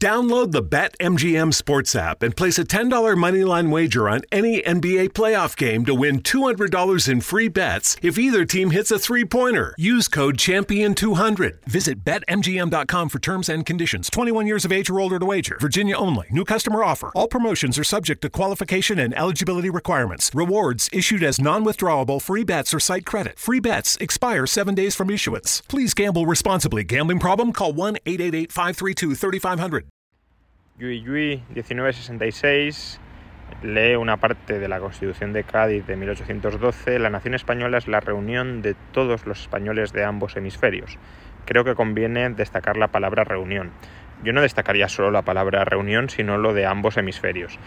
Download the BetMGM Sports app and place a $10 moneyline wager on any NBA playoff game to win $200 in free bets if either team hits a three pointer. Use code Champion200. Visit BetMGM.com for terms and conditions. 21 years of age or older to wager. Virginia only. New customer offer. All promotions are subject to qualification and eligibility requirements. Rewards issued as non withdrawable free bets or site credit. Free bets expire seven days from issuance. Please gamble responsibly. Gambling problem? Call 1 888 532 3500. Yui Yui 1966 lee una parte de la Constitución de Cádiz de 1812. La nación española es la reunión de todos los españoles de ambos hemisferios. Creo que conviene destacar la palabra reunión. Yo no destacaría solo la palabra reunión, sino lo de ambos hemisferios.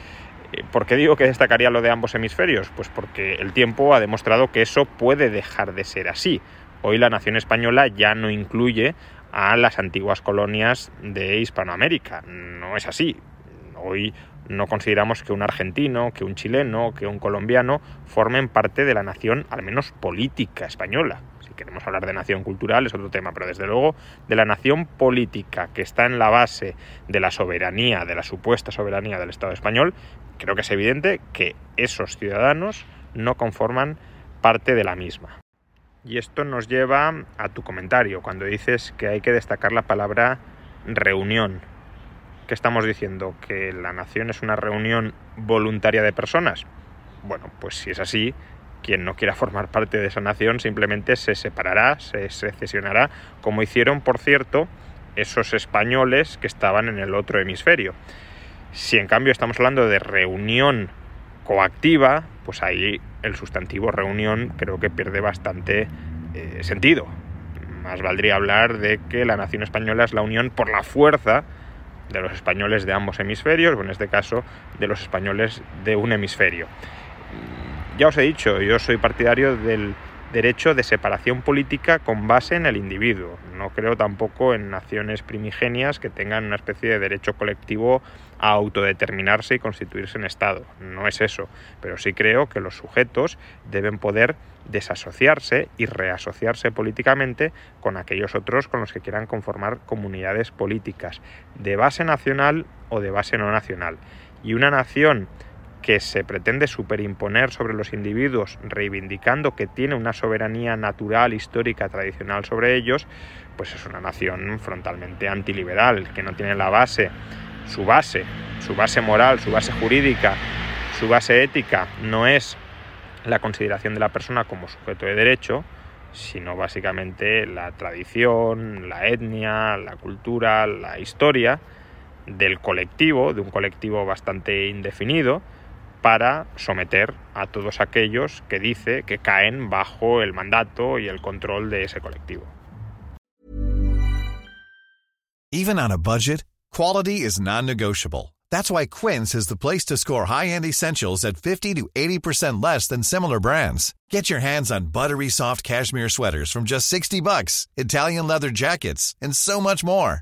Eh, ¿Por qué digo que destacaría lo de ambos hemisferios? Pues porque el tiempo ha demostrado que eso puede dejar de ser así. Hoy la nación española ya no incluye a las antiguas colonias de Hispanoamérica. No es así. Hoy no consideramos que un argentino, que un chileno, que un colombiano formen parte de la nación, al menos política española. Si queremos hablar de nación cultural es otro tema, pero desde luego de la nación política que está en la base de la soberanía, de la supuesta soberanía del Estado español, creo que es evidente que esos ciudadanos no conforman parte de la misma. Y esto nos lleva a tu comentario, cuando dices que hay que destacar la palabra reunión. ¿Qué estamos diciendo? ¿Que la nación es una reunión voluntaria de personas? Bueno, pues si es así, quien no quiera formar parte de esa nación simplemente se separará, se secesionará, como hicieron, por cierto, esos españoles que estaban en el otro hemisferio. Si en cambio estamos hablando de reunión coactiva, pues ahí el sustantivo reunión creo que pierde bastante eh, sentido. Más valdría hablar de que la nación española es la unión por la fuerza de los españoles de ambos hemisferios, o en este caso de los españoles de un hemisferio. Ya os he dicho, yo soy partidario del derecho de separación política con base en el individuo. No creo tampoco en naciones primigenias que tengan una especie de derecho colectivo a autodeterminarse y constituirse en Estado. No es eso, pero sí creo que los sujetos deben poder desasociarse y reasociarse políticamente con aquellos otros con los que quieran conformar comunidades políticas, de base nacional o de base no nacional. Y una nación que se pretende superimponer sobre los individuos, reivindicando que tiene una soberanía natural, histórica, tradicional sobre ellos, pues es una nación frontalmente antiliberal, que no tiene la base, su base, su base moral, su base jurídica, su base ética, no es la consideración de la persona como sujeto de derecho, sino básicamente la tradición, la etnia, la cultura, la historia del colectivo, de un colectivo bastante indefinido, para someter a todos aquellos que dice que caen bajo el mandato y el control de ese colectivo. Even on a budget, quality is non-negotiable. That's why Quince is the place to score high-end essentials at 50 to 80% less than similar brands. Get your hands on buttery soft cashmere sweaters from just 60 bucks, Italian leather jackets, and so much more.